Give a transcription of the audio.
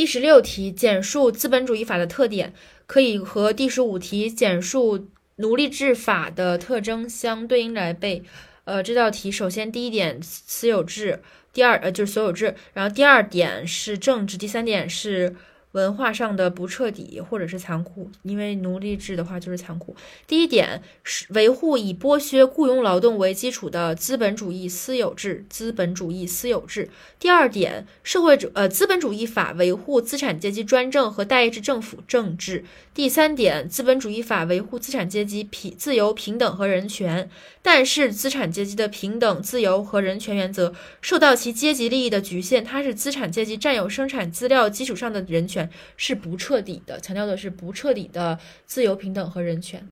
第十六题，简述资本主义法的特点，可以和第十五题简述奴隶制法的特征相对应来背。呃，这道题首先第一点私有制，第二呃就是所有制，然后第二点是政治，第三点是。文化上的不彻底或者是残酷，因为奴隶制的话就是残酷。第一点是维护以剥削雇佣劳动为基础的资本主义私有制，资本主义私有制。第二点，社会主呃资本主义法维护资产阶级专政和代议制政府政治。第三点，资本主义法维护资产阶级平自由平等和人权，但是资产阶级的平等、自由和人权原则受到其阶级利益的局限，它是资产阶级占有生产资料基础上的人权。是不彻底的，强调的是不彻底的自由、平等和人权。